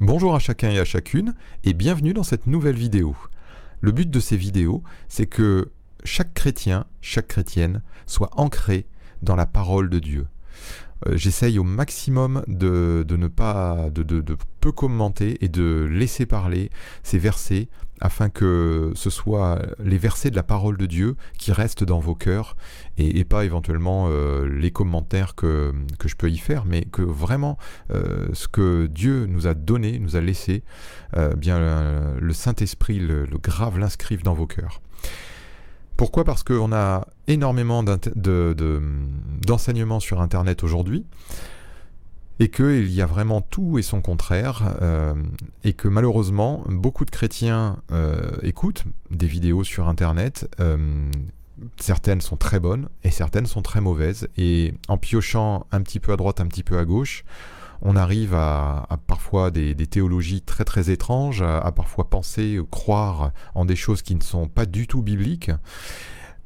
Bonjour à chacun et à chacune et bienvenue dans cette nouvelle vidéo. Le but de ces vidéos, c'est que chaque chrétien, chaque chrétienne soit ancré dans la parole de Dieu. Euh, j'essaye au maximum de, ne pas de, peu commenter et de laisser parler ces versets afin que ce soit les versets de la parole de Dieu qui restent dans vos cœurs et, pas éventuellement euh, les commentaires que, je peux y faire, mais que vraiment euh, ce que Dieu nous a donné, nous a laissé, bien le Saint-Esprit le grave, l'inscrive dans vos cœurs. Pourquoi? Parce qu'on a énormément d'enseignements sur Internet aujourd'hui et qu'il y a vraiment tout et son contraire, euh, et que malheureusement, beaucoup de chrétiens euh, écoutent des vidéos sur Internet. Euh, certaines sont très bonnes et certaines sont très mauvaises. Et en piochant un petit peu à droite, un petit peu à gauche, on arrive à, parfois des, théologies très très étranges, à, parfois penser croire en des choses qui ne sont pas du tout bibliques.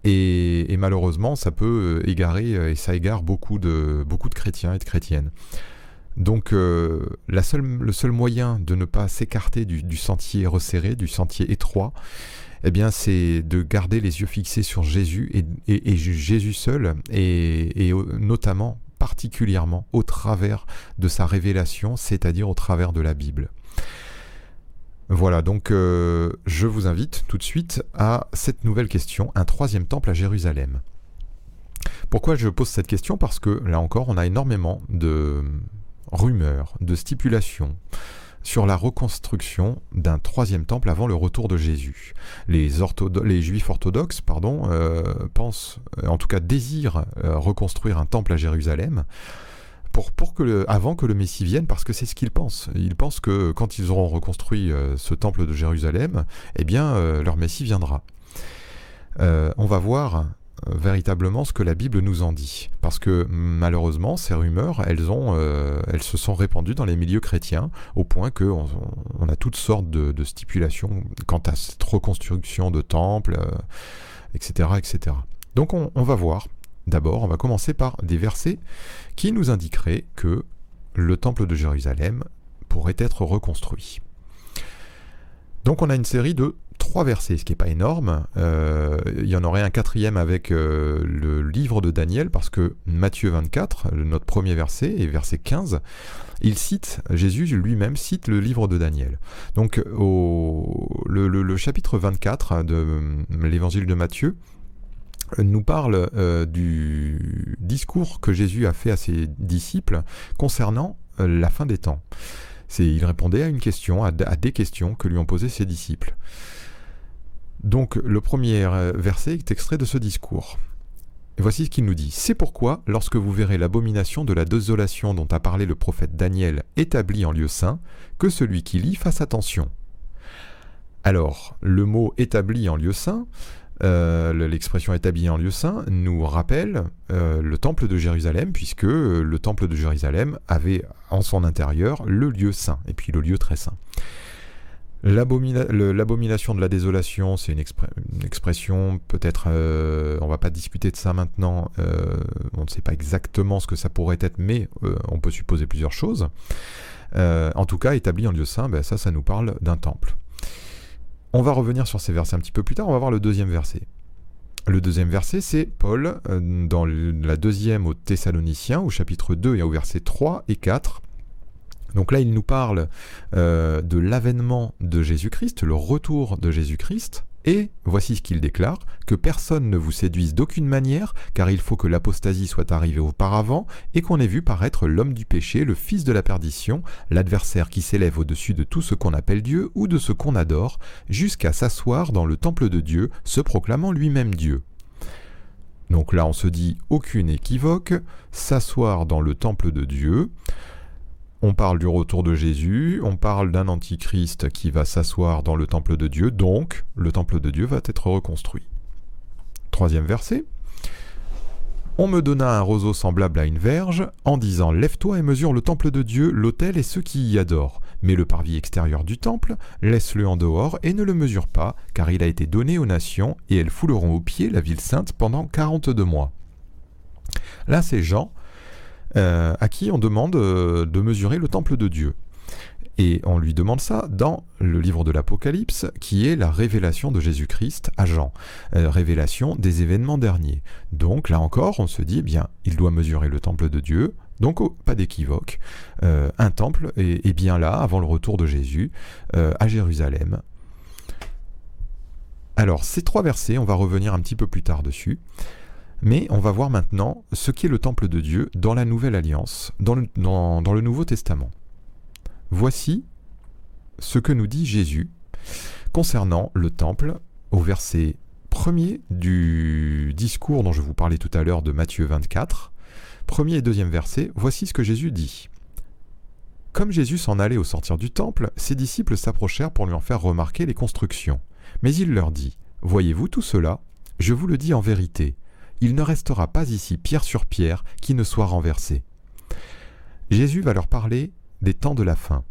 Et, malheureusement, ça peut égarer et ça égare beaucoup de, chrétiens et de chrétiennes. Donc euh, le seul moyen de ne pas s'écarter du, sentier resserré, du sentier étroit, eh bien c'est de garder les yeux fixés sur Jésus et, Jésus seul, et, notamment particulièrement au travers de sa révélation, c'est-à-dire au travers de la Bible. Voilà, donc euh, je vous invite tout de suite à cette nouvelle question, un troisième temple à Jérusalem. Pourquoi je pose cette question? Parce que là encore, on a énormément de rumeurs, de stipulations, sur la reconstruction d'un troisième temple avant le retour de Jésus. Les, juifs orthodoxes pardon, euh, pensent, en tout cas désirent euh, reconstruire un temple à Jérusalem. Pour, que avant que le Messie vienne, parce que c'est ce qu'ils pensent. Ils pensent que quand ils auront reconstruit euh, ce temple de Jérusalem, eh bien, leur Messie viendra. on va voir véritablement ce que la Bible nous en dit. Parce que malheureusement, ces rumeurs, elles, ont, euh, elles se sont répandues dans les milieux chrétiens, au point qu'on on a toutes sortes de, stipulations quant à cette reconstruction de temples, etc., euh, etc. Donc on, on va voir. D'abord, on va commencer par des versets qui nous indiqueraient que le temple de Jérusalem pourrait être reconstruit. Donc on a une série de trois versets, ce qui n'est pas énorme. Euh, il y en aurait un quatrième avec euh, le livre de Daniel, parce que Matthieu 24, notre premier verset, et verset 15, il cite, Jésus lui-même cite le livre de Daniel. Donc le, chapitre 24 de l'évangile de Matthieu, nous parle euh, du discours que Jésus a fait à ses disciples concernant la fin des temps. Il répondait à une question, à, des questions que lui ont posées ses disciples. Donc le premier euh, verset est extrait de ce discours. voici ce qu'il nous dit. C'est pourquoi, lorsque vous verrez l'abomination de la désolation dont a parlé le prophète Daniel établie en lieu saint, que celui qui lit fasse attention. Alors, le mot établi en lieu saint, euh, l'expression établie en lieu saint, nous rappelle euh, le temple de Jérusalem, puisque le temple de Jérusalem avait en son intérieur le lieu saint, et puis le lieu très saint. L'abomination de la désolation, c'est une, expression, peut-être, euh, on va pas discuter de ça maintenant, euh, on ne sait pas exactement ce que ça pourrait être, mais euh, on peut supposer plusieurs choses. en tout cas, établi en lieu saint, ben ça, ça nous parle d'un temple. On va revenir sur ces versets un petit peu plus tard, on va voir le deuxième verset. Le deuxième verset, c'est Paul, dans la deuxième aux Thessaloniciens, au chapitre 2 et au verset 3 et 4, donc là, il nous parle euh, de l'avènement de Jésus-Christ, le retour de Jésus-Christ, et voici ce qu'il déclare, que personne ne vous séduise d'aucune manière, car il faut que l'apostasie soit arrivée auparavant, et qu'on ait vu paraître l'homme du péché, le fils de la perdition, l'adversaire qui s'élève au-dessus de tout ce qu'on appelle Dieu ou de ce qu'on adore, jusqu'à s'asseoir dans le temple de Dieu, se proclamant lui-même Dieu. Donc là, on se dit aucune équivoque, s'asseoir dans le temple de Dieu, on parle du retour de Jésus, on parle d'un antichrist qui va s'asseoir dans le temple de Dieu, donc le temple de Dieu va être reconstruit. Troisième verset. On me donna un roseau semblable à une verge, en disant Lève-toi et mesure le temple de Dieu, l'autel et ceux qui y adorent. Mais le parvis extérieur du temple, laisse-le en dehors et ne le mesure pas, car il a été donné aux nations, et elles fouleront aux pieds la ville sainte pendant quarante-deux mois. Là, c'est Jean euh, à qui on demande euh, de mesurer le temple de Dieu. Et on lui demande ça dans le livre de l'Apocalypse, qui est la révélation de Jésus-Christ à Jean, euh, révélation des événements derniers. Donc là encore, on se dit, eh bien, il doit mesurer le temple de Dieu, donc pas d'équivoque, un temple est, bien là, avant le retour de Jésus, à Jérusalem. Alors ces trois versets, on va revenir un petit peu plus tard dessus. Mais on va voir maintenant ce qu'est le temple de Dieu dans la Nouvelle Alliance, dans le, Nouveau Testament. Voici ce que nous dit Jésus concernant le temple au verset premier du discours dont je vous parlais tout à l'heure de Matthieu 24. Premier et deuxième verset, voici ce que Jésus dit. Comme Jésus s'en allait au sortir du temple, ses disciples s'approchèrent pour lui en faire remarquer les constructions. Mais il leur dit, Voyez-vous tout cela? Je vous le dis en vérité, il ne restera pas ici pierre sur pierre qui ne soit renversée. Jésus va leur parler des temps de la fin.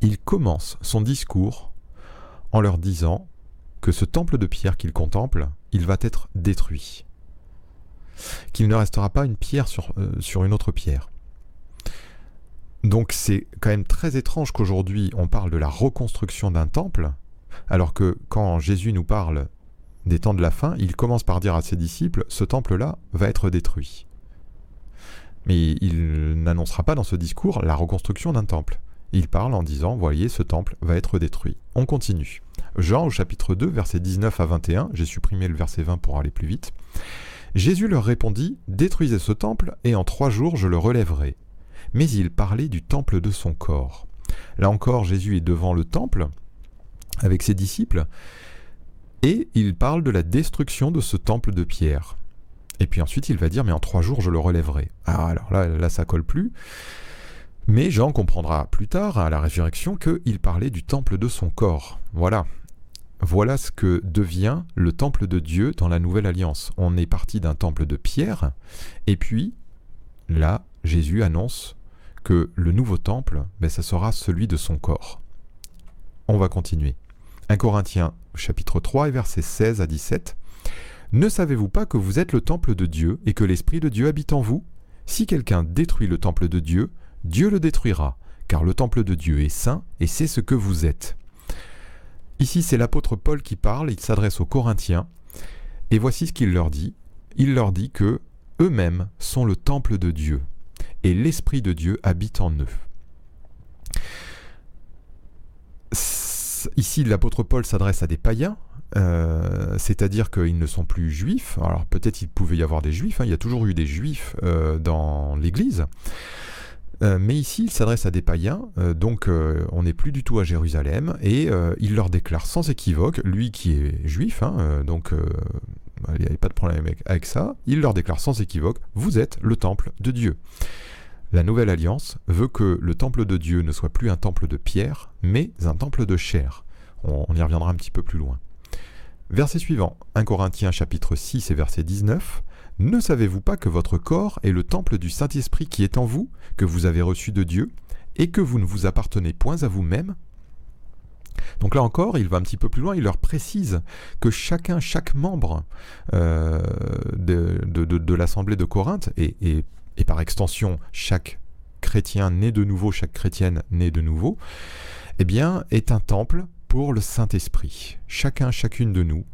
Il commence son discours en leur disant que ce temple de pierre qu'il contemple, il va être détruit. Qu'il ne restera pas une pierre sur, euh, sur une autre pierre. Donc c'est quand même très étrange qu'aujourd'hui on parle de la reconstruction d'un temple, alors que quand Jésus nous parle des temps de la fin, il commence par dire à ses disciples, ce temple-là va être détruit. Mais il n'annoncera pas dans ce discours la reconstruction d'un temple. Il parle en disant, voyez, ce temple va être détruit. On continue. Jean au chapitre 2, versets 19 à 21, j'ai supprimé le verset 20 pour aller plus vite. Jésus leur répondit, détruisez ce temple, et en trois jours je le relèverai. Mais il parlait du temple de son corps. Là encore, Jésus est devant le temple, avec ses disciples, et il parle de la destruction de ce temple de pierre. Et puis ensuite, il va dire, mais en trois jours, je le relèverai. Ah, alors là, là, ça colle plus. Mais Jean comprendra plus tard, à la résurrection, qu'il parlait du temple de son corps. Voilà. Voilà ce que devient le temple de Dieu dans la Nouvelle Alliance. On est parti d'un temple de pierre, et puis, là, Jésus annonce que le nouveau temple, ben, ça sera celui de son corps. On va continuer. 1 Corinthiens chapitre 3 et versets 16 à 17. Ne savez-vous pas que vous êtes le temple de Dieu et que l'Esprit de Dieu habite en vous? Si quelqu'un détruit le temple de Dieu, Dieu le détruira, car le temple de Dieu est saint et c'est ce que vous êtes. Ici c'est l'apôtre Paul qui parle, il s'adresse aux Corinthiens, et voici ce qu'il leur dit. Il leur dit que eux-mêmes sont le temple de Dieu, et l'Esprit de Dieu habite en eux. Ici, l'apôtre Paul s'adresse à des païens, euh, c'est-à-dire qu'ils ne sont plus juifs. Alors peut-être il pouvait y avoir des juifs, hein, il y a toujours eu des juifs euh, dans l'Église. Euh, mais ici, il s'adresse à des païens, donc on n'est plus du tout à Jérusalem, et il leur déclare sans équivoque, lui qui est juif, hein, donc il n'y avait pas de problème avec ça, il leur déclare sans équivoque, vous êtes le temple de Dieu. La nouvelle alliance veut que le temple de Dieu ne soit plus un temple de pierre, mais un temple de chair. On, y reviendra un petit peu plus loin. Verset suivant, 1 Corinthiens chapitre 6 et verset 19. Ne savez-vous pas que votre corps est le temple du Saint-Esprit qui est en vous, que vous avez reçu de Dieu, et que vous ne vous appartenez point à vous-même? Donc là encore, il va un petit peu plus loin, il leur précise que chacun, chaque membre euh, de, l'Assemblée de Corinthe, et, et et par extension chaque chrétien né de nouveau, chaque chrétienne née de nouveau, eh bien, est un temple pour le Saint-Esprit. Chacun, chacune de nous,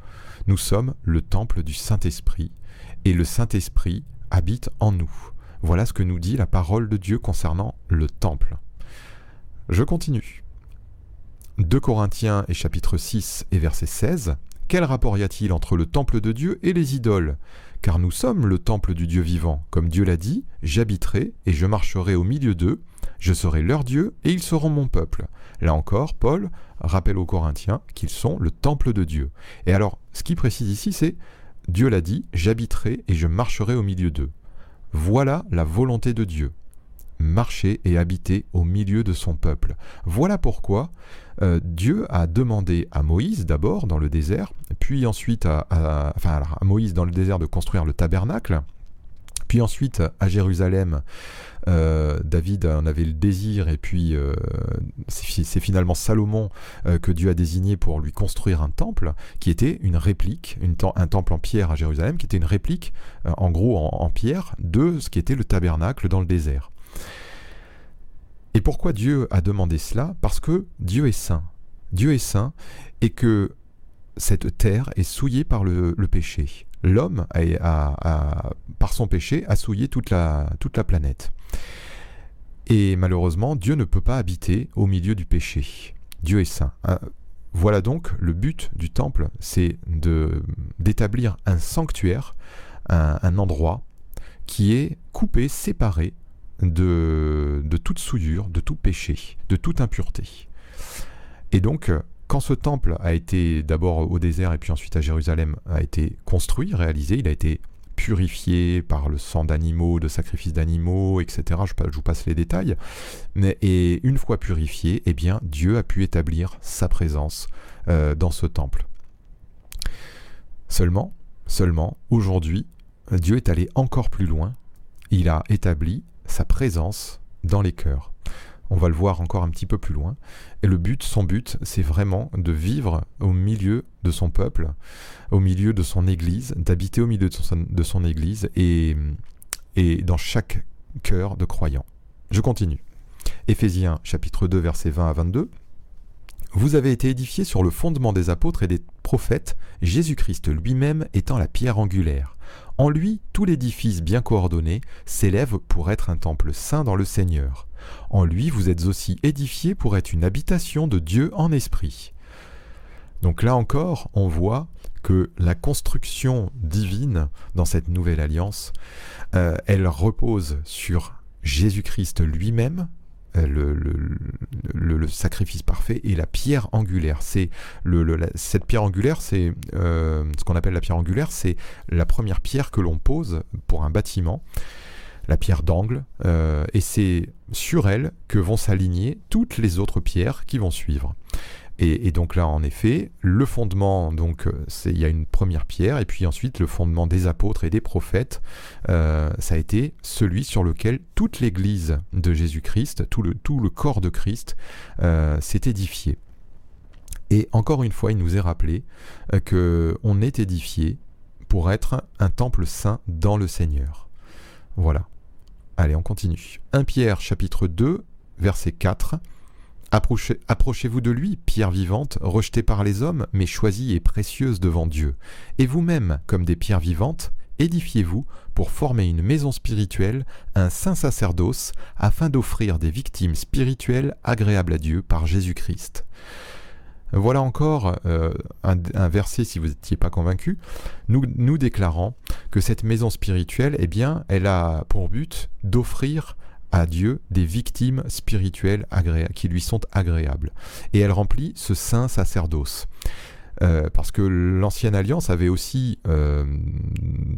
nous sommes le temple du Saint-Esprit, et le Saint-Esprit habite en nous. Voilà ce que nous dit la parole de Dieu concernant le temple. Je continue. 2 Corinthiens et chapitre 6 et verset 16. Quel rapport y a-t-il entre le temple de Dieu et les idoles? Car nous sommes le temple du Dieu vivant. Comme Dieu l'a dit, j'habiterai et je marcherai au milieu d'eux, je serai leur Dieu et ils seront mon peuple. Là encore, Paul rappelle aux Corinthiens qu'ils sont le temple de Dieu. Et alors, ce qui précise ici, c'est Dieu l'a dit, j'habiterai et je marcherai au milieu d'eux. Voilà la volonté de Dieu marcher et habiter au milieu de son peuple. Voilà pourquoi euh, Dieu a demandé à Moïse d'abord dans le désert, puis ensuite à, Moïse dans le désert de construire le tabernacle, puis ensuite à Jérusalem, euh, David en avait le désir et puis euh, c'est finalement Salomon que Dieu a désigné pour lui construire un temple qui était une réplique, un temple en pierre à Jérusalem qui était une réplique en gros en pierre de ce qui était le tabernacle dans le désert. Et pourquoi Dieu a demandé cela Parce que Dieu est saint. Dieu est saint et que cette terre est souillée par le, péché. L'homme, par son péché, a souillé toute la, toute la planète. Et malheureusement, Dieu ne peut pas habiter au milieu du péché. Dieu est saint. Hein, voilà donc le but du temple, c'est d'établir un sanctuaire, un, endroit qui est coupé, séparé de, toute souillure, de tout péché, de toute impureté. Et donc, quand ce temple a été d'abord au désert et puis ensuite à Jérusalem, a été construit, réalisé, il a été purifié par le sang d'animaux, de sacrifices d'animaux, etc. Je, vous passe les détails. et une fois purifié, eh bien, Dieu a pu établir sa présence euh, dans ce temple. Seulement, seulement, aujourd'hui, Dieu est allé encore plus loin. Il a établi sa présence dans les cœurs. On va le voir encore un petit peu plus loin. Et le but, son but, c'est vraiment de vivre au milieu de son peuple, au milieu de son Église, d'habiter au milieu de son, Église et, et dans chaque cœur de croyant. Je continue. Éphésiens chapitre 2 versets 20 à 22. Vous avez été édifiés sur le fondement des apôtres et des prophètes, Jésus-Christ lui-même étant la pierre angulaire. En lui, tout l'édifice bien coordonné s'élève pour être un temple saint dans le Seigneur. En lui, vous êtes aussi édifiés pour être une habitation de Dieu en esprit. Donc là encore, on voit que la construction divine dans cette nouvelle alliance, euh, elle repose sur Jésus-Christ lui-même, euh, le, sacrifice parfait et la pierre angulaire. C'est cette pierre angulaire, c'est euh, ce qu'on appelle la pierre angulaire, c'est la première pierre que l'on pose pour un bâtiment, la pierre d'angle, euh, et c'est sur elle que vont s'aligner toutes les autres pierres qui vont suivre. Et, donc là, en effet, le fondement, donc euh, il y a une première pierre, et puis ensuite le fondement des apôtres et des prophètes, euh, ça a été celui sur lequel toute l'Église de Jésus-Christ, tout le, tout le corps de Christ, euh, s'est édifié. Et encore une fois, il nous est rappelé que on est édifié pour être un temple saint dans le Seigneur. Voilà. Allez, on continue. 1 Pierre chapitre 2, verset 4. Approchez-vous de lui, pierre vivante, rejetée par les hommes, mais choisie et précieuse devant Dieu. Et vous-même, comme des pierres vivantes, édifiez-vous pour former une maison spirituelle, un saint sacerdoce, afin d'offrir des victimes spirituelles agréables à Dieu par Jésus-Christ. Voilà encore euh, un, verset, si vous n'étiez pas convaincu, nous, nous déclarant que cette maison spirituelle, eh bien, elle a pour but d'offrir à Dieu des victimes spirituelles qui lui sont agréables. Et elle remplit ce saint sacerdoce. Euh, parce que l'ancienne alliance avait aussi, euh,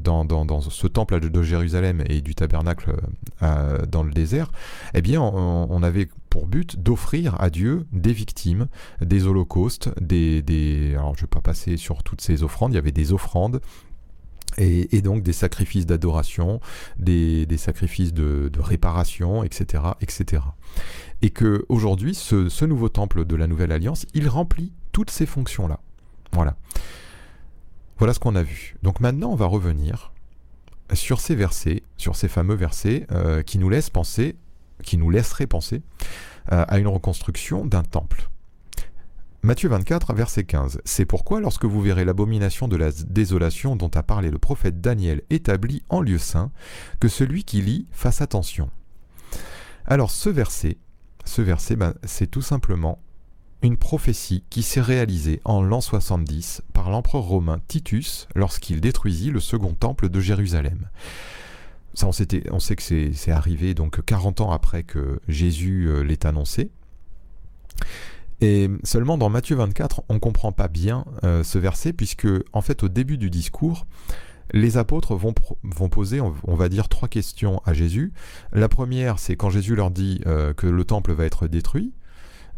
dans, ce temple de, Jérusalem et du tabernacle euh, dans le désert, eh bien, on, avait pour but d'offrir à Dieu des victimes, des holocaustes, des, des... Alors, je ne vais pas passer sur toutes ces offrandes, il y avait des offrandes, et, donc des sacrifices d'adoration, des, sacrifices de, réparation, etc., etc. Et que aujourd'hui, ce, nouveau temple de la Nouvelle Alliance, il remplit toutes ces fonctions-là. Voilà. Voilà ce qu'on a vu. Donc maintenant, on va revenir sur ces versets, sur ces fameux versets euh, qui nous laissent penser, qui nous laisseraient penser euh, à une reconstruction d'un temple. Matthieu 24, verset 15. C'est pourquoi, lorsque vous verrez l'abomination de la désolation dont a parlé le prophète Daniel établi en lieu saint, que celui qui lit fasse attention. Alors ce verset, ce verset, ben, c'est tout simplement une prophétie qui s'est réalisée en l'an 70 par l'empereur romain Titus lorsqu'il détruisit le second temple de Jérusalem. On sait que c'est arrivé donc 40 ans après que Jésus euh, l'ait annoncé. Et seulement dans Matthieu 24, on ne comprend pas bien euh, ce verset, puisque en fait au début du discours, les apôtres vont, poser, on, va dire, trois questions à Jésus. La première, c'est quand Jésus leur dit euh, que le temple va être détruit,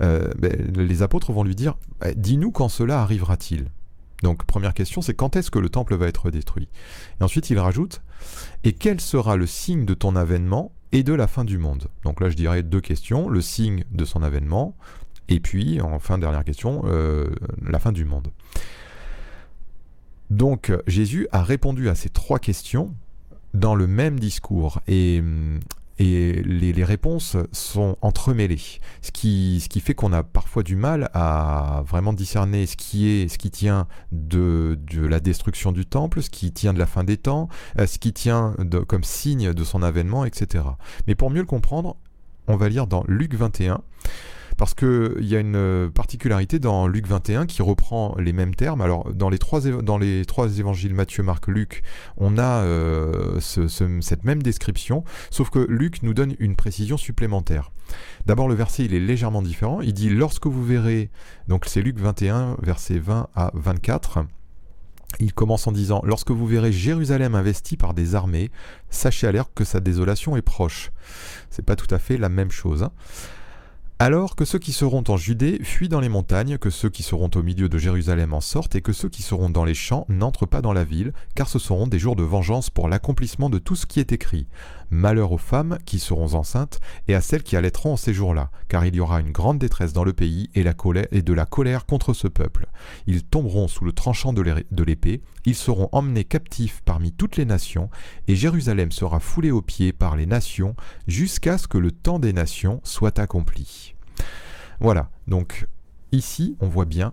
euh, ben, les apôtres vont lui dire, eh, dis-nous quand cela arrivera-t-il. Donc première question, c'est quand est-ce que le temple va être détruit? Et ensuite il rajoute, et quel sera le signe de ton avènement et de la fin du monde? Donc là je dirais deux questions, le signe de son avènement, et puis, enfin, dernière question, euh, la fin du monde. Donc, Jésus a répondu à ces trois questions dans le même discours. Et, et les, réponses sont entremêlées, ce qui, fait qu'on a parfois du mal à vraiment discerner ce qui est, ce qui tient de, la destruction du temple, ce qui tient de la fin des temps, euh, ce qui tient comme signe de son avènement, etc. Mais pour mieux le comprendre, on va lire dans Luc 21 parce qu'il y a une particularité dans Luc 21 qui reprend les mêmes termes. Alors, dans les trois, évangiles Matthieu, Marc, Luc, on a euh, cette même description, sauf que Luc nous donne une précision supplémentaire. D'abord, le verset, il est légèrement différent. Il dit Lorsque vous verrez, donc c'est Luc 21, verset 20 à 24. Il commence en disant Lorsque vous verrez Jérusalem investie par des armées, sachez à l'air que sa désolation est proche. C'est pas tout à fait la même chose. Hein. Alors que ceux qui seront en Judée fuient dans les montagnes, que ceux qui seront au milieu de Jérusalem en sortent, et que ceux qui seront dans les champs n'entrent pas dans la ville, car ce seront des jours de vengeance pour l'accomplissement de tout ce qui est écrit. Malheur aux femmes qui seront enceintes, et à celles qui allaiteront en ces jours-là, car il y aura une grande détresse dans le pays, et, et de la colère contre ce peuple. Ils tomberont sous le tranchant de l'épée, ils seront emmenés captifs parmi toutes les nations, et Jérusalem sera foulée aux pieds par les nations, jusqu'à ce que le temps des nations soit accompli. Voilà, donc ici on voit bien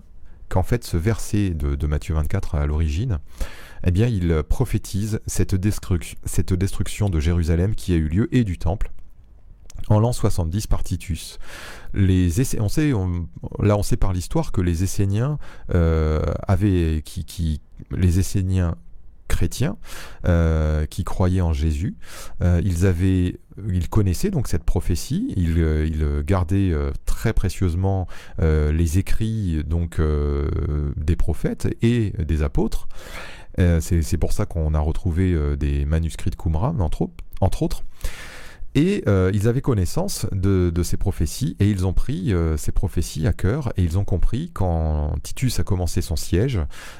qu'en fait ce verset de, Matthieu 24 à l'origine, eh bien il prophétise cette, destruction de Jérusalem qui a eu lieu et du temple en l'an 70 par Titus. Les on sait, là on sait par l'histoire que les Esséniens euh, avaient, qui, qui, les Esséniens chrétiens euh, qui croyaient en Jésus. Euh, ils avaient, ils connaissaient donc cette prophétie. Ils, euh, ils gardaient très précieusement les écrits donc des prophètes et des apôtres. C'est pour ça qu'on a retrouvé des manuscrits de Qumran entre, entre autres. Et euh, ils avaient connaissance de, ces prophéties et ils ont pris euh, ces prophéties à cœur et ils ont compris quand Titus a commencé son siège,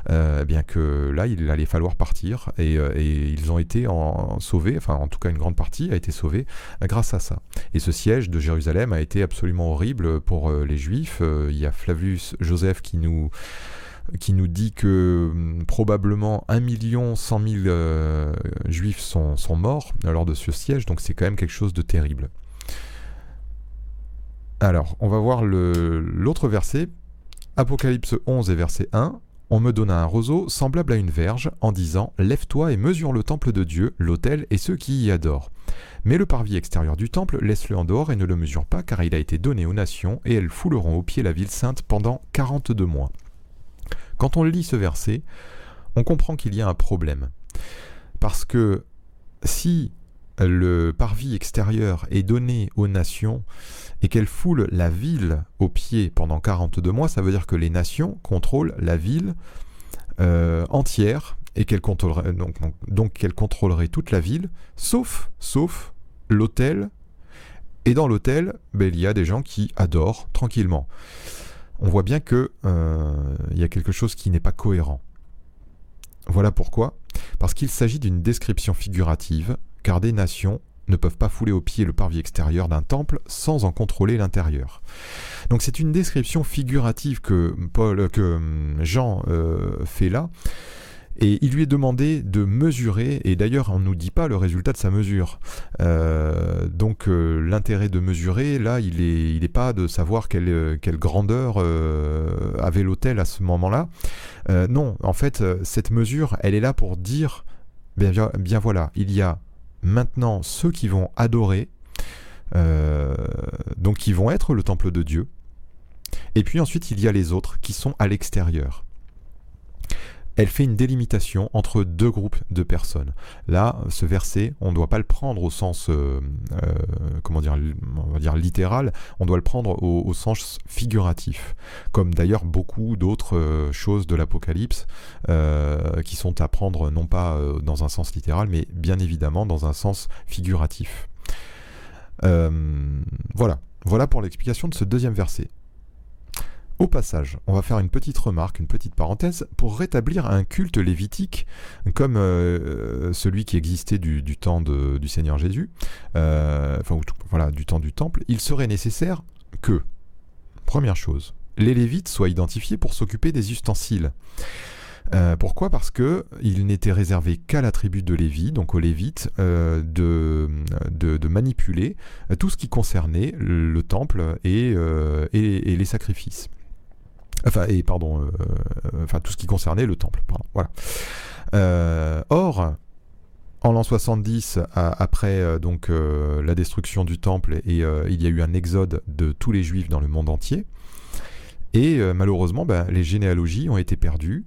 euh, bien que là il allait falloir partir et, ils ont été sauvés, enfin en tout cas une grande partie a été sauvée grâce à ça. Et ce siège de Jérusalem a été absolument horrible pour les Juifs. il y a Flavius Joseph qui nous qui nous dit que hum, probablement 1 million 100 000 euh, juifs sont, morts lors de ce siège, donc c'est quand même quelque chose de terrible. Alors, on va voir l'autre verset, Apocalypse 11 et verset 1. On me donna un roseau semblable à une verge, en disant Lève-toi et mesure le temple de Dieu, l'autel et ceux qui y adorent. Mais le parvis extérieur du temple, laisse-le en dehors et ne le mesure pas, car il a été donné aux nations, et elles fouleront au pied la ville sainte pendant 42 mois. Quand on lit ce verset, on comprend qu'il y a un problème. Parce que si le parvis extérieur est donné aux nations et qu'elles foulent la ville au pied pendant 42 mois, ça veut dire que les nations contrôlent la ville euh, entière et qu'elles contrôleraient, donc, donc, contrôleraient toute la ville, sauf, sauf l'hôtel. Et dans l'hôtel, ben, il y a des gens qui adorent tranquillement on voit bien qu'il euh, y a quelque chose qui n'est pas cohérent. Voilà pourquoi. Parce qu'il s'agit d'une description figurative, car des nations ne peuvent pas fouler au pied le parvis extérieur d'un temple sans en contrôler l'intérieur. Donc c'est une description figurative que, Paul, que hum, Jean euh, fait là, et il lui est demandé de mesurer, et d'ailleurs on ne nous dit pas le résultat de sa mesure. Euh, donc euh, l'intérêt de mesurer, là, il n'est il est pas de savoir quelle, euh, grandeur avait l'hôtel à ce moment-là. non, en fait, cette mesure, elle est là pour dire, bien voilà, il y a maintenant ceux qui vont adorer, donc qui vont être le temple de Dieu, et puis ensuite il y a les autres qui sont à l'extérieur elle fait une délimitation entre deux groupes de personnes. Là, ce verset, on ne doit pas le prendre au sens, euh, euh, on va littéral, on doit le prendre au, sens figuratif, comme d'ailleurs beaucoup d'autres euh, choses de l'Apocalypse qui sont à prendre non pas dans un sens littéral, mais bien évidemment dans un sens figuratif. voilà pour l'explication de ce deuxième verset. Au passage, on va faire une petite remarque, une petite parenthèse, pour rétablir un culte lévitique comme euh, celui qui existait du, temps du Seigneur Jésus, euh, enfin voilà, du temps du temple, il serait nécessaire que, première chose, les Lévites soient identifiés pour s'occuper des ustensiles. Euh, pourquoi? Parce que il n'était réservé qu'à la tribu de Lévi, donc aux Lévites, de, manipuler tout ce qui concernait le temple et, les sacrifices. Enfin, et pardon, enfin tout ce qui concernait le temple. voilà. or, en l'an 70, après donc la destruction du temple, et il y a eu un exode de tous les juifs dans le monde entier. Et malheureusement, ben, les généalogies ont été perdues.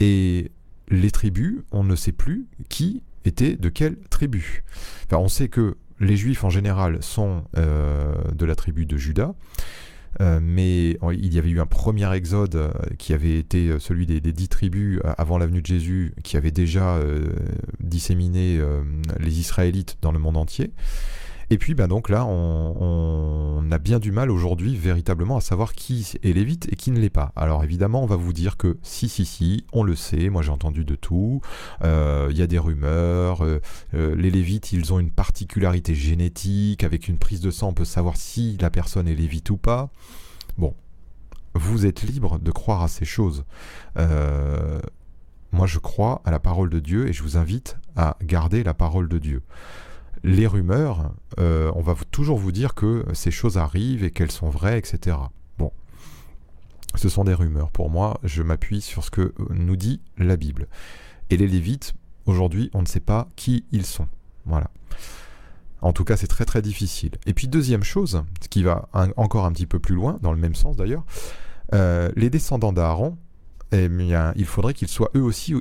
Et les tribus, on ne sait plus qui était de quelle tribu. On sait que les juifs en général sont euh, de la tribu de Juda. Euh, mais il y avait eu un premier exode euh, qui avait été celui des, dix tribus avant l'avenue de Jésus, qui avait déjà disséminé les Israélites dans le monde entier. Et puis bah donc là, on, a bien du mal aujourd'hui véritablement à savoir qui est lévite et qui ne l'est pas. Alors évidemment, on va vous dire que si, si, si, on le sait, moi j'ai entendu de tout, euh, il y a des rumeurs, euh, euh, les lévites, ils ont une particularité génétique, avec une prise de sang, on peut savoir si la personne est lévite ou pas. Bon, vous êtes libre de croire à ces choses. moi je crois à la parole de Dieu et je vous invite à garder la parole de Dieu les rumeurs, euh, on va toujours vous dire que ces choses arrivent et qu'elles sont vraies, etc. Bon, ce sont des rumeurs. Pour moi, je m'appuie sur ce que nous dit la Bible. Et les Lévites, aujourd'hui, on ne sait pas qui ils sont. Voilà. En tout cas, c'est très très difficile. Et puis deuxième chose, ce qui va encore un petit peu plus loin, dans le même sens d'ailleurs, euh, les descendants d'Aaron, eh il faudrait qu'ils soient eux aussi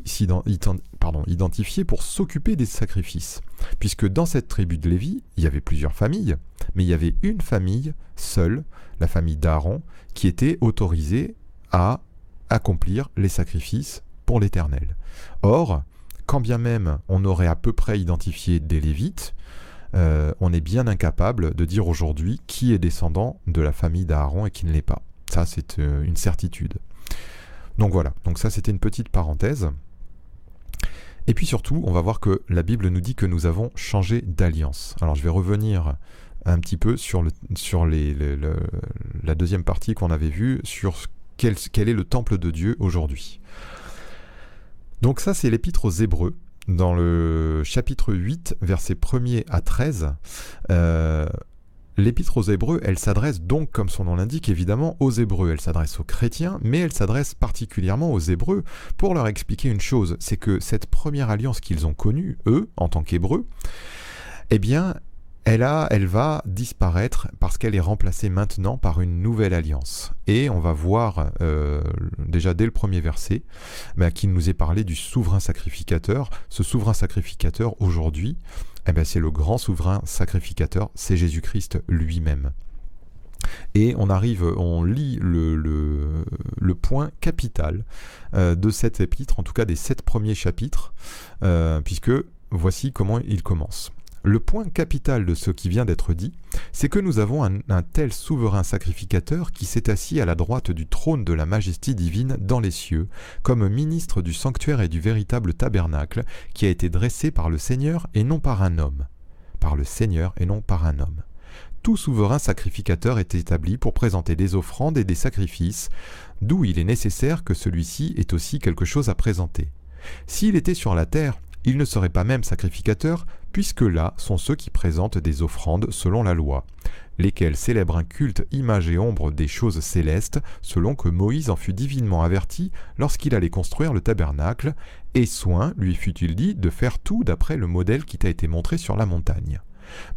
identifiés pour s'occuper des sacrifices. Puisque dans cette tribu de Lévi, il y avait plusieurs familles, mais il y avait une famille seule, la famille d'Aaron, qui était autorisée à accomplir les sacrifices pour l'Éternel. Or, quand bien même on aurait à peu près identifié des Lévites, euh, on est bien incapable de dire aujourd'hui qui est descendant de la famille d'Aaron et qui ne l'est pas. Ça, c'est euh, une certitude. Donc voilà, donc ça c'était une petite parenthèse. Et puis surtout, on va voir que la Bible nous dit que nous avons changé d'alliance. Alors je vais revenir un petit peu sur, le, sur la deuxième partie qu'on avait vue, sur quel, quel, est le temple de Dieu aujourd'hui. Donc ça c'est l'épître aux Hébreux, dans le chapitre 8, versets 1er à 13. Euh, L'épître aux Hébreux, elle s'adresse donc, comme son nom l'indique, évidemment aux Hébreux. Elle s'adresse aux chrétiens, mais elle s'adresse particulièrement aux Hébreux pour leur expliquer une chose, c'est que cette première alliance qu'ils ont connue, eux, en tant qu'Hébreux, eh bien, elle, a, elle va disparaître parce qu'elle est remplacée maintenant par une nouvelle alliance. Et on va voir euh, déjà dès le premier verset bah, qu'il nous est parlé du souverain sacrificateur. Ce souverain sacrificateur aujourd'hui, eh ben, c'est le grand souverain sacrificateur, c'est Jésus-Christ lui-même. Et on arrive, on lit le, point capital euh, de cet épître, en tout cas des sept premiers chapitres, euh, puisque voici comment il commence. Le point capital de ce qui vient d'être dit, c'est que nous avons un, tel souverain sacrificateur qui s'est assis à la droite du trône de la majesté divine dans les cieux, comme ministre du sanctuaire et du véritable tabernacle, qui a été dressé par le Seigneur et non par un homme. Par le Seigneur et non par un homme. Tout souverain sacrificateur est établi pour présenter des offrandes et des sacrifices, d'où il est nécessaire que celui-ci ait aussi quelque chose à présenter. S'il était sur la terre, il ne serait pas même sacrificateur, puisque là sont ceux qui présentent des offrandes selon la loi, lesquels célèbrent un culte image et ombre des choses célestes, selon que Moïse en fut divinement averti lorsqu'il allait construire le tabernacle, et soin lui fut-il dit de faire tout d'après le modèle qui t'a été montré sur la montagne.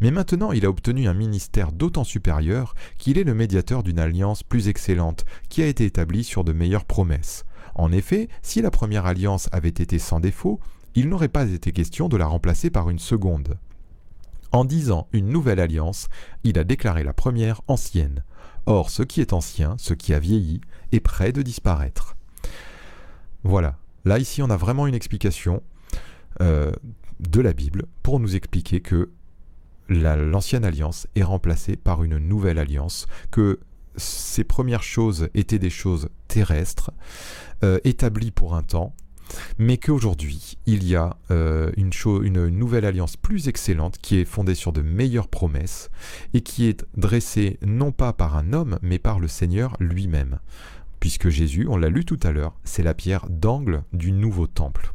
Mais maintenant il a obtenu un ministère d'autant supérieur qu'il est le médiateur d'une alliance plus excellente, qui a été établie sur de meilleures promesses. En effet, si la première alliance avait été sans défaut, il n'aurait pas été question de la remplacer par une seconde. En disant une nouvelle alliance, il a déclaré la première ancienne. Or, ce qui est ancien, ce qui a vieilli, est prêt de disparaître. Voilà. Là, ici, on a vraiment une explication euh, de la Bible pour nous expliquer que l'ancienne alliance est remplacée par une nouvelle alliance, que ces premières choses étaient des choses terrestres, euh, établies pour un temps, mais qu'aujourd'hui, il y a euh, une, nouvelle alliance plus excellente qui est fondée sur de meilleures promesses et qui est dressée non pas par un homme, mais par le Seigneur lui-même. puisque Jésus, on l'a lu tout à l'heure, c'est la pierre d'angle du nouveau temple.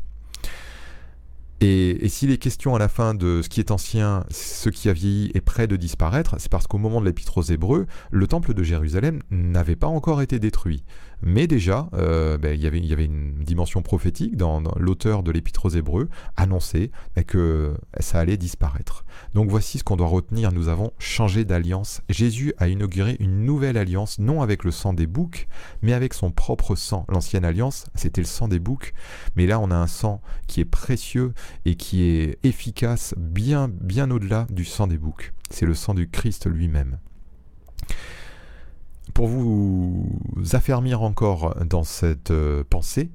Et, s'il est question à la fin de ce qui est ancien, ce qui a vieilli est prêt de disparaître, c'est parce qu'au moment de l'épître aux Hébreux, le temple de Jérusalem n'avait pas encore été détruit. Mais déjà, euh, ben, il, y avait, une dimension prophétique dans, l'auteur de l'Épître aux Hébreux, ben, que ça allait disparaître. Donc voici ce qu'on doit retenir, nous avons changé d'alliance. Jésus a inauguré une nouvelle alliance, non avec le sang des boucs, mais avec son propre sang. L'ancienne alliance, c'était le sang des boucs, mais là on a un sang qui est précieux et qui est efficace bien, bien au-delà du sang des boucs. C'est le sang du Christ lui-même pour vous affermir encore dans cette euh, pensée,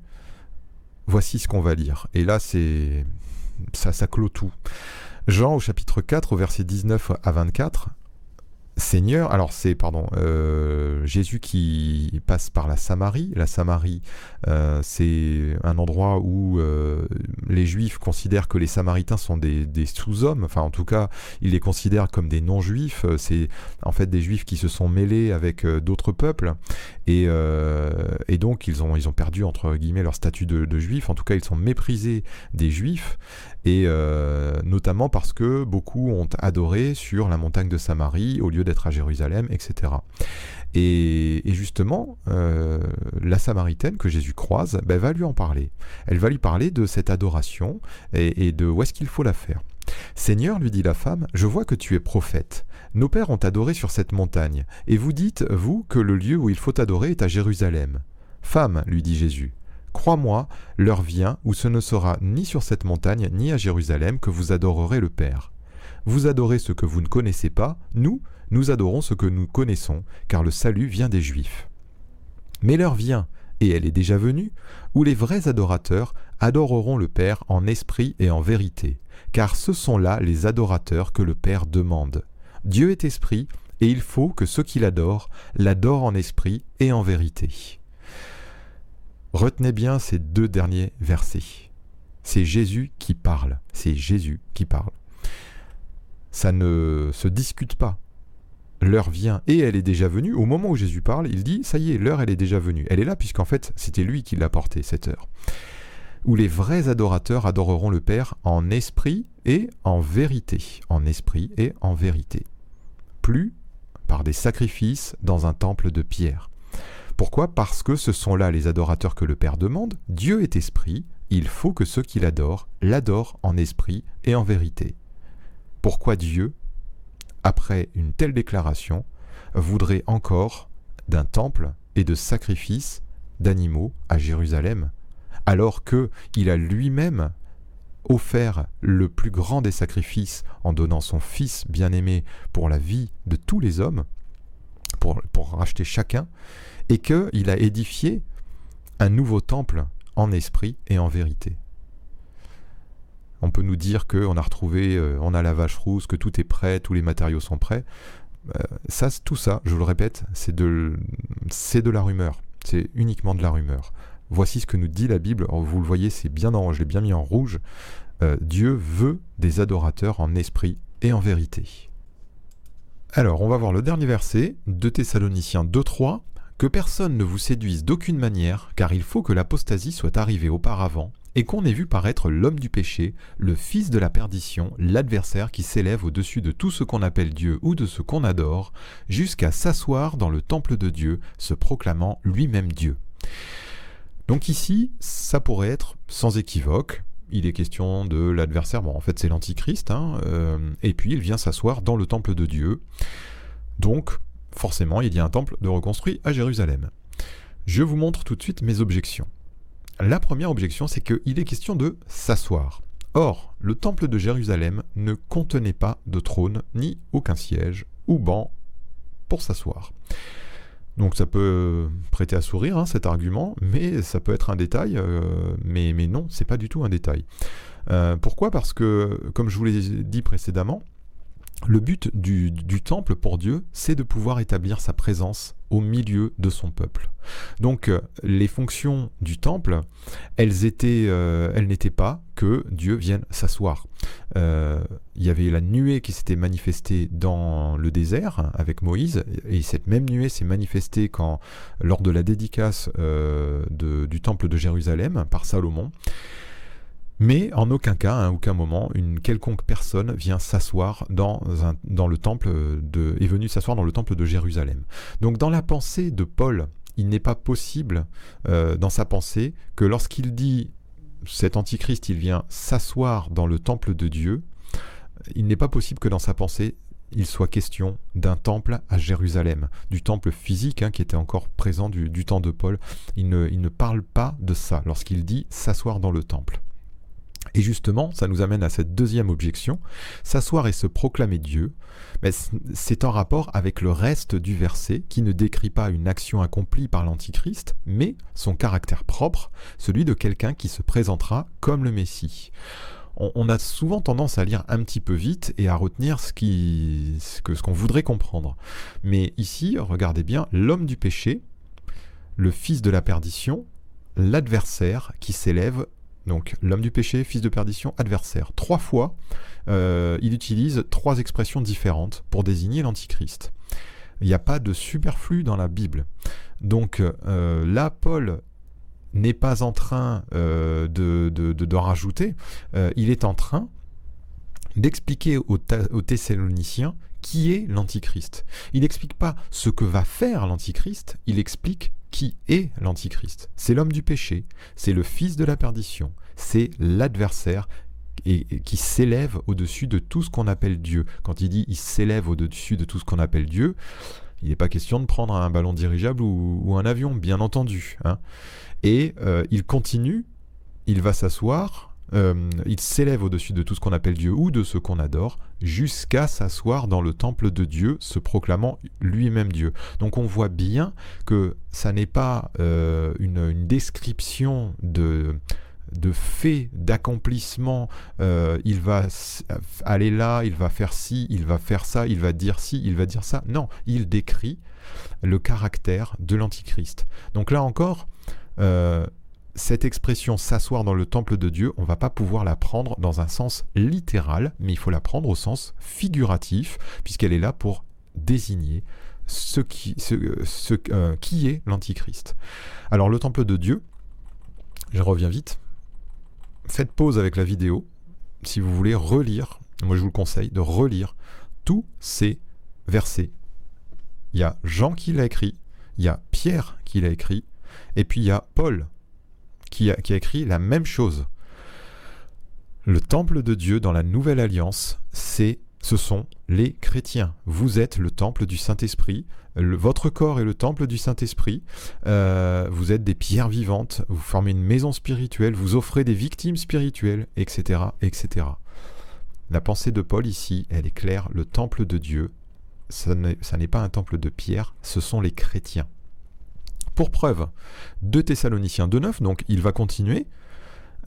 voici ce qu'on va lire. Et là, c'est ça, ça clôt tout. Jean au chapitre 4, au verset 19 à 24, Seigneur, alors c'est pardon euh, Jésus qui passe par la Samarie. La Samarie, euh, c'est un endroit où euh, les Juifs considèrent que les Samaritains sont des, sous-hommes. Enfin, en tout cas, ils les considèrent comme des non-Juifs. C'est en fait des Juifs qui se sont mêlés avec d'autres peuples et, donc ils ont ils ont perdu entre guillemets leur statut de, de Juifs. En tout cas, ils sont méprisés des Juifs et euh, notamment parce que beaucoup ont adoré sur la montagne de Samarie au lieu d'être à Jérusalem, etc. Et, justement, euh, la Samaritaine que Jésus croise ben, va lui en parler. Elle va lui parler de cette adoration et de où est-ce qu'il faut la faire. Seigneur, lui dit la femme, je vois que tu es prophète. Nos pères ont adoré sur cette montagne, et vous dites, vous, que le lieu où il faut adorer est à Jérusalem. Femme, lui dit Jésus, Crois-moi, l'heure vient où ce ne sera ni sur cette montagne ni à Jérusalem que vous adorerez le Père. Vous adorez ce que vous ne connaissez pas, nous, nous adorons ce que nous connaissons, car le salut vient des Juifs. Mais l'heure vient, et elle est déjà venue, où les vrais adorateurs adoreront le Père en esprit et en vérité, car ce sont là les adorateurs que le Père demande. Dieu est esprit, et il faut que ceux qui l'adorent l'adorent en esprit et en vérité. Retenez bien ces deux derniers versets. C'est Jésus qui parle. C'est Jésus qui parle. Ça ne se discute pas. L'heure vient et elle est déjà venue. Au moment où Jésus parle, il dit Ça y est, l'heure elle est déjà venue. Elle est là puisqu'en fait c'était lui qui l'a portée, cette heure. Où les vrais adorateurs adoreront le Père en esprit et en vérité. En esprit et en vérité. Plus par des sacrifices dans un temple de pierre. Pourquoi? Parce que ce sont là les adorateurs que le Père demande. Dieu est esprit, il faut que ceux qui l'adorent l'adorent en esprit et en vérité. Pourquoi Dieu, après une telle déclaration, voudrait encore d'un temple et de sacrifices d'animaux à Jérusalem, alors que il a lui-même offert le plus grand des sacrifices en donnant son Fils bien-aimé pour la vie de tous les hommes, pour, racheter chacun, et qu'il a édifié un nouveau temple en esprit et en vérité. On peut nous dire qu'on a retrouvé, euh, on a la vache rousse, que tout est prêt, tous les matériaux sont prêts. Euh, ça, tout ça, je vous le répète, c'est de, c'est de la rumeur. C'est uniquement de la rumeur. Voici ce que nous dit la Bible. vous le voyez, c'est bien en, je l'ai bien mis en rouge. Euh, Dieu veut des adorateurs en esprit et en vérité. Alors, on va voir le dernier verset de Thessaloniciens 2.3. Que personne ne vous séduise d'aucune manière, car il faut que l'apostasie soit arrivée auparavant, et qu'on ait vu paraître l'homme du péché, le fils de la perdition, l'adversaire qui s'élève au-dessus de tout ce qu'on appelle Dieu ou de ce qu'on adore, jusqu'à s'asseoir dans le temple de Dieu, se proclamant lui-même Dieu. Donc ici, ça pourrait être sans équivoque. Il est question de l'adversaire, bon en fait c'est l'antichrist, hein, euh, et puis il vient s'asseoir dans le temple de Dieu. Donc forcément, il y a un temple de reconstruit à Jérusalem. Je vous montre tout de suite mes objections. La première objection, c'est qu'il est question de s'asseoir. Or, le temple de Jérusalem ne contenait pas de trône, ni aucun siège ou banc pour s'asseoir. Donc ça peut prêter à sourire hein, cet argument, mais ça peut être un détail, euh, mais, mais non, c'est pas du tout un détail. Euh, pourquoi? Parce que, comme je vous l'ai dit précédemment, le but du, temple pour Dieu, c'est de pouvoir établir sa présence au milieu de son peuple. Donc euh, les fonctions du temple, elles étaient, euh, elles n'étaient pas que Dieu vienne s'asseoir. Euh, il y avait la nuée qui s'était manifestée dans le désert avec Moïse, et cette même nuée s'est manifestée lors de la dédicace du temple de Jérusalem par Salomon. Mais en aucun cas, à aucun moment, une quelconque personne vient s'asseoir dans, le temple de, est venue s'asseoir dans le temple de Jérusalem. Donc dans la pensée de Paul, il n'est pas possible euh, dans sa pensée que lorsqu'il dit cet antichrist, il vient s'asseoir dans le temple de Dieu, il n'est pas possible que dans sa pensée, il soit question d'un temple à Jérusalem, du temple physique hein, qui était encore présent du, temps de Paul. Il ne parle pas de ça lorsqu'il dit s'asseoir dans le temple. Et justement, ça nous amène à cette deuxième objection. S'asseoir et se proclamer Dieu, c'est en rapport avec le reste du verset qui ne décrit pas une action accomplie par l'Antichrist, mais son caractère propre, celui de quelqu'un qui se présentera comme le Messie. On, a souvent tendance à lire un petit peu vite et à retenir ce qu'on ce ce voudrait comprendre. Mais ici, regardez bien, l'homme du péché, le fils de la perdition, l'adversaire qui s'élève donc l'homme du péché, fils de perdition, adversaire. Trois fois, euh, il utilise trois expressions différentes pour désigner l'Antichrist. Il n'y a pas de superflu dans la Bible. Donc euh, là, Paul n'est pas en train euh, de, rajouter, il est en train d'expliquer aux, aux Thessaloniciens qui est l'Antichrist. Il n'explique pas ce que va faire l'Antichrist, il explique qui est l'Antichrist. C'est l'homme du péché, c'est le fils de la perdition, c'est l'adversaire qui s'élève au-dessus de tout ce qu'on appelle Dieu. Quand il dit il s'élève au-dessus de tout ce qu'on appelle Dieu, il n'est pas question de prendre un ballon dirigeable ou, un avion, bien entendu. Hein. Et euh, il continue, il va s'asseoir, euh, il s'élève au-dessus de tout ce qu'on appelle Dieu ou de ce qu'on adore, jusqu'à s'asseoir dans le temple de Dieu, se proclamant lui-même Dieu. Donc on voit bien que ça n'est pas euh, une, description de, de faits, d'accomplissement. Euh, il va aller là, il va faire ci, il va faire ça, il va dire ci, il va dire ça. Non, il décrit le caractère de l'Antichrist. Donc là encore, cette expression s'asseoir dans le temple de Dieu, on ne va pas pouvoir la prendre dans un sens littéral, mais il faut la prendre au sens figuratif, puisqu'elle est là pour désigner ce qui, ce, euh, qui est l'Antichrist. Alors le temple de Dieu, je reviens vite, faites pause avec la vidéo, si vous voulez relire, moi je vous le conseille de relire tous ces versets. Il y a Jean qui l'a écrit, il y a Pierre qui l'a écrit, et puis il y a Paul qui a, écrit la même chose. Le temple de Dieu dans la nouvelle alliance, c'est ce sont les chrétiens. Vous êtes le temple du Saint-Esprit. Votre corps est le temple du Saint-Esprit. Euh, vous êtes des pierres vivantes. Vous formez une maison spirituelle. Vous offrez des victimes spirituelles, etc., etc. La pensée de Paul ici, elle est claire. Le temple de Dieu, ça n'est pas un temple de pierre. Ce sont les chrétiens. Pour preuve, 2 Thessaloniciens 2.9, donc il va continuer,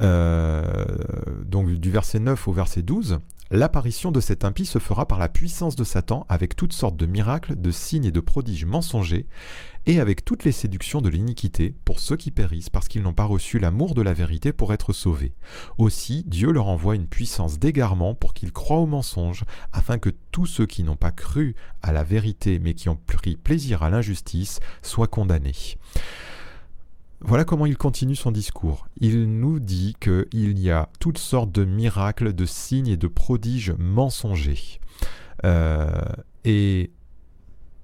euh, donc du verset 9 au verset 12, L'apparition de cet impie se fera par la puissance de Satan avec toutes sortes de miracles, de signes et de prodiges mensongers, et avec toutes les séductions de l'iniquité pour ceux qui périssent parce qu'ils n'ont pas reçu l'amour de la vérité pour être sauvés. Aussi, Dieu leur envoie une puissance d'égarement pour qu'ils croient au mensonge, afin que tous ceux qui n'ont pas cru à la vérité mais qui ont pris plaisir à l'injustice soient condamnés. Voilà comment il continue son discours. Il nous dit qu'il y a toutes sortes de miracles, de signes et de prodiges mensongers. Euh, et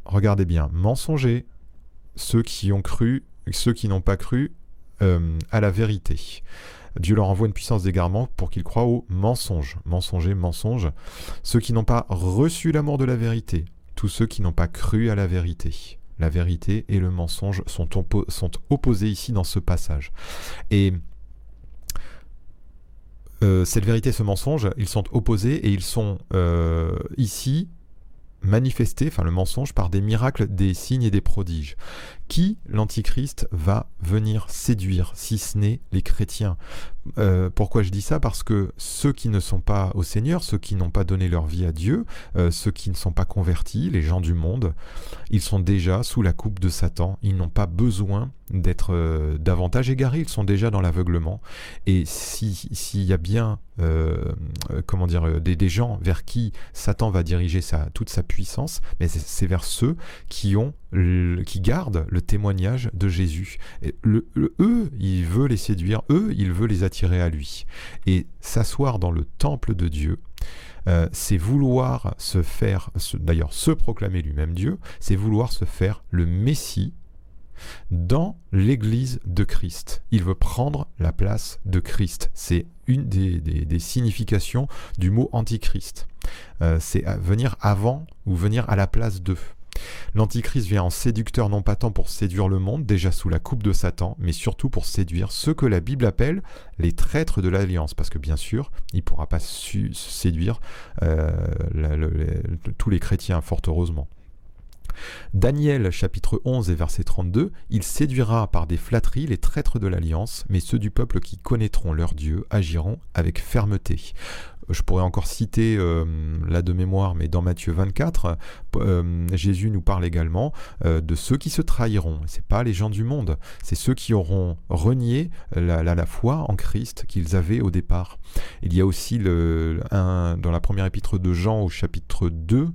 regardez bien, mensongers, ceux qui ont cru, ceux qui n'ont pas cru euh, à la vérité. Dieu leur envoie une puissance d'égarement pour qu'ils croient au mensonge. Mensonger, mensonge. Ceux qui n'ont pas reçu l'amour de la vérité. Tous ceux qui n'ont pas cru à la vérité. La vérité et le mensonge sont, opposés ici dans ce passage. Et euh, cette vérité et ce mensonge, ils sont opposés et ils sont euh, ici manifester, enfin le mensonge, par des miracles, des signes et des prodiges. Qui l'Antichrist va venir séduire, si ce n'est les chrétiens? Euh, Pourquoi je dis ça? Parce que ceux qui ne sont pas au Seigneur, ceux qui n'ont pas donné leur vie à Dieu, euh, ceux qui ne sont pas convertis, les gens du monde, ils sont déjà sous la coupe de Satan. Ils n'ont pas besoin d'être euh, davantage égarés, ils sont déjà dans l'aveuglement. Et s'il y a bien, comment dire, des, gens vers qui Satan va diriger toute sa puissance, mais c'est vers ceux qui ont qui gardent le témoignage de Jésus. Eux, il veut les séduire, eux, il veut les attirer à lui. Et s'asseoir dans le temple de Dieu, euh, c'est vouloir se faire, d'ailleurs se proclamer lui-même Dieu, c'est vouloir se faire le Messie dans l'Église de Christ. Il veut prendre la place de Christ. C'est une des, significations du mot antichrist. Euh, c'est venir avant ou venir à la place d'eux. L'Antichrist vient en séducteur non pas tant pour séduire le monde, déjà sous la coupe de Satan, mais surtout pour séduire ceux que la Bible appelle les traîtres de l'Alliance, parce que bien sûr, il ne pourra pas séduire euh, tous les chrétiens, fort heureusement. Daniel chapitre 11 et verset 32, il séduira par des flatteries les traîtres de l'alliance, mais ceux du peuple qui connaîtront leur Dieu agiront avec fermeté. Je pourrais encore citer euh, là de mémoire, mais dans Matthieu 24, euh, Jésus nous parle également euh, de ceux qui se trahiront. C'est pas les gens du monde, c'est ceux qui auront renié la, foi en Christ qu'ils avaient au départ. Il y a aussi dans la première épître de Jean au chapitre 2,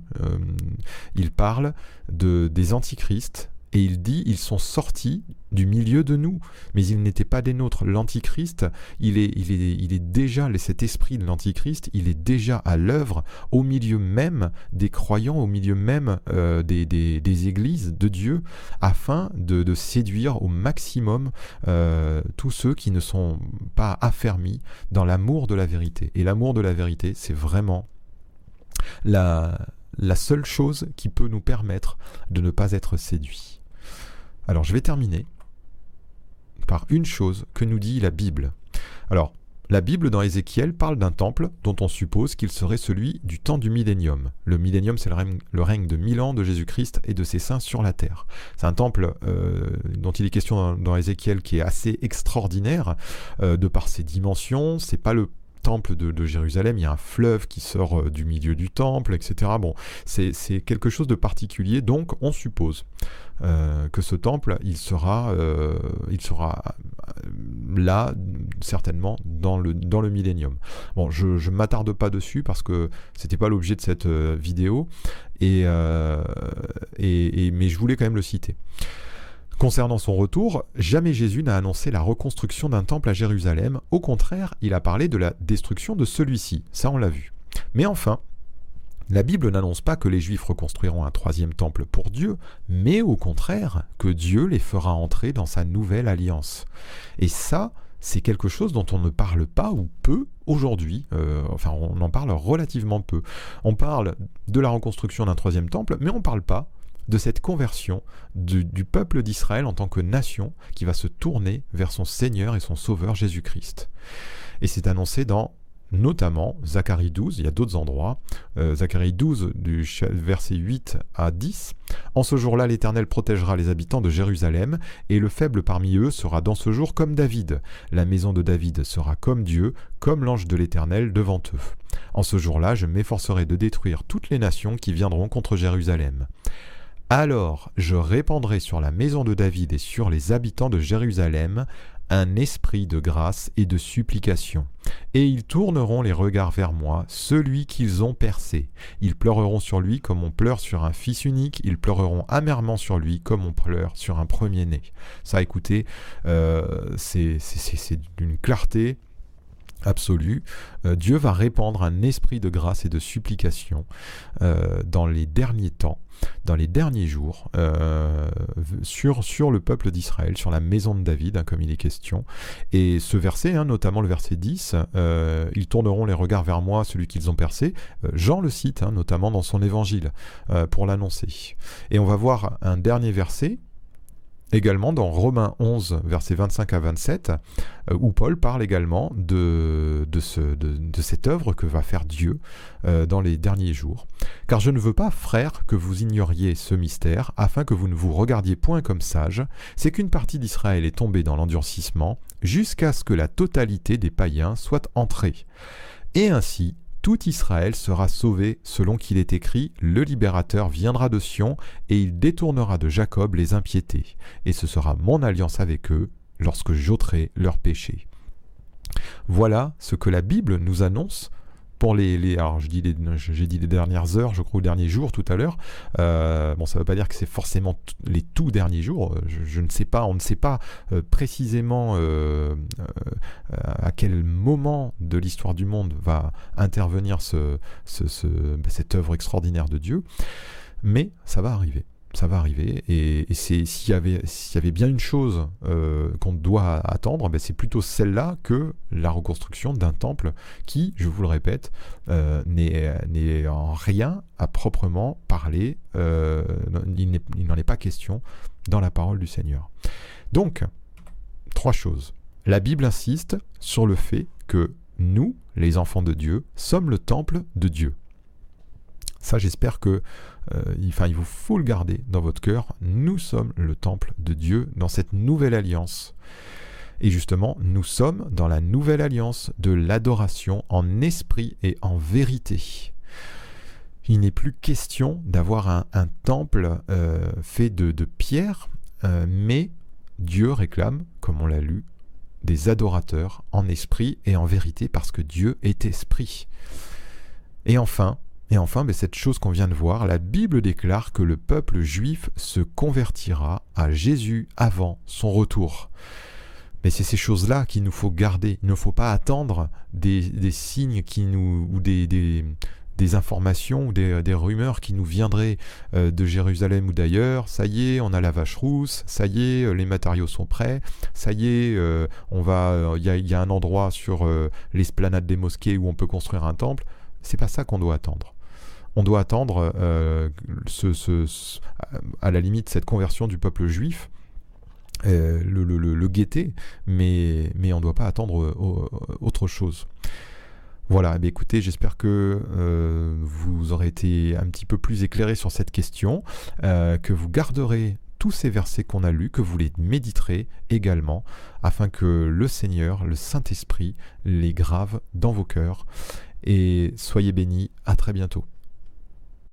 il parle de, des antichrists et il dit, ils sont sortis du milieu de nous, mais ils n'étaient pas des nôtres. L'Antichrist, il est, déjà, cet esprit de l'Antichrist, il est déjà à l'œuvre au milieu même des croyants, au milieu même euh, des, églises de Dieu, afin de, de séduire au maximum euh, tous ceux qui ne sont pas affermis dans l'amour de la vérité. Et l'amour de la vérité, c'est vraiment la, la seule chose qui peut nous permettre de ne pas être séduits. Alors je vais terminer par une chose que nous dit la Bible. Alors, la Bible dans Ézéchiel parle d'un temple dont on suppose qu'il serait celui du temps du millénium. Le millénium, c'est le, règne, de mille ans de Jésus-Christ et de ses saints sur la terre. C'est un temple euh, dont il est question dans, Ézéchiel qui est assez extraordinaire euh, de par ses dimensions. C'est pas le temple de, Jérusalem, il y a un fleuve qui sort euh, du milieu du temple, etc. Bon, c'est quelque chose de particulier, donc on suppose euh, que ce temple, il sera, euh, là, certainement, dans le, dans millénium. Bon, je ne m'attarde pas dessus parce que c'était pas l'objet de cette vidéo, et, mais je voulais quand même le citer. Concernant son retour, jamais Jésus n'a annoncé la reconstruction d'un temple à Jérusalem, au contraire, il a parlé de la destruction de celui-ci, ça on l'a vu. Mais enfin, la Bible n'annonce pas que les Juifs reconstruiront un troisième temple pour Dieu, mais au contraire que Dieu les fera entrer dans sa nouvelle alliance. Et ça, c'est quelque chose dont on ne parle pas ou peu aujourd'hui, euh, enfin on en parle relativement peu. On parle de la reconstruction d'un troisième temple, mais on ne parle pas de cette conversion du, peuple d'Israël en tant que nation qui va se tourner vers son Seigneur et son Sauveur Jésus-Christ. Et c'est annoncé dans notamment Zacharie 12, il y a d'autres endroits, euh, Zacharie 12 du verset 8 à 10, En ce jour-là l'Éternel protégera les habitants de Jérusalem, et le faible parmi eux sera dans ce jour comme David. La maison de David sera comme Dieu, comme l'ange de l'Éternel devant eux. En ce jour-là je m'efforcerai de détruire toutes les nations qui viendront contre Jérusalem. Alors je répandrai sur la maison de David et sur les habitants de Jérusalem un esprit de grâce et de supplication. Et ils tourneront les regards vers moi, celui qu'ils ont percé. Ils pleureront sur lui comme on pleure sur un fils unique, ils pleureront amèrement sur lui comme on pleure sur un premier-né. Ça, écoutez, euh, c'est d'une clarté absolue. Euh, Dieu va répandre un esprit de grâce et de supplication euh, dans les derniers temps dans les derniers jours euh, sur, sur le peuple d'Israël, sur la maison de David, hein, comme il est question. Et ce verset, hein, notamment le verset 10, euh, ils tourneront les regards vers moi, celui qu'ils ont percé. Jean le cite, hein, notamment dans son évangile, pour l'annoncer. Et on va voir un dernier verset également dans Romains 11, versets 25 à 27, euh, où Paul parle également de, de, ce, de, cette œuvre que va faire Dieu euh, dans les derniers jours. Car je ne veux pas, frères, que vous ignoriez ce mystère, afin que vous ne vous regardiez point comme sages, c'est qu'une partie d'Israël est tombée dans l'endurcissement, jusqu'à ce que la totalité des païens soit entrée. Et ainsi, tout Israël sera sauvé selon qu'il est écrit, le libérateur viendra de Sion, et il détournera de Jacob les impiétés, et ce sera mon alliance avec eux, lorsque j'ôterai leurs péchés. Voilà ce que la Bible nous annonce pour les, les alors j'ai dit les dernières heures, je crois, les derniers jours tout à l'heure. Euh, bon, ça ne veut pas dire que c'est forcément les tout derniers jours. Je, ne sais pas, on ne sait pas euh, précisément euh, à quel moment de l'histoire du monde va intervenir ce, ce, cette œuvre extraordinaire de Dieu, mais ça va arriver ça va arriver. Et, c'est s'il y avait bien une chose euh, qu'on doit attendre, ben c'est plutôt celle-là que la reconstruction d'un temple qui, je vous le répète, euh, n'est en rien à proprement parler. Euh, il n'en est pas question dans la parole du Seigneur. Donc, trois choses. La Bible insiste sur le fait que nous, les enfants de Dieu, sommes le temple de Dieu. Ça, j'espère que euh, il, vous faut le garder dans votre cœur. Nous sommes le temple de Dieu dans cette nouvelle alliance. Et justement, nous sommes dans la nouvelle alliance de l'adoration en esprit et en vérité. Il n'est plus question d'avoir un, temple euh, fait de, pierre, euh, mais Dieu réclame, comme on l'a lu, des adorateurs en esprit et en vérité, parce que Dieu est esprit. Et enfin, et enfin, mais cette chose qu'on vient de voir, la Bible déclare que le peuple juif se convertira à Jésus avant son retour. Mais c'est ces choses-là qu'il nous faut garder. Il ne faut pas attendre des, signes qui nous, ou des, informations ou des, rumeurs qui nous viendraient euh, de Jérusalem ou d'ailleurs. Ça y est, on a la vache rousse. Ça y est, euh, les matériaux sont prêts. Ça y est, euh, on va. Il y, a un endroit sur l'esplanade des mosquées où on peut construire un temple. C'est pas ça qu'on doit attendre on doit attendre euh, à la limite cette conversion du peuple juif. Euh, le, guetter, mais, mais on ne doit pas attendre euh, autre chose. Voilà, eh écoutez, j'espère que vous aurez été un petit peu plus éclairé sur cette question, que vous garderez tous ces versets qu'on a lus, que vous les méditerez également, afin que le Seigneur, le Saint-Esprit, les grave dans vos cœurs. Et soyez bénis, à très bientôt.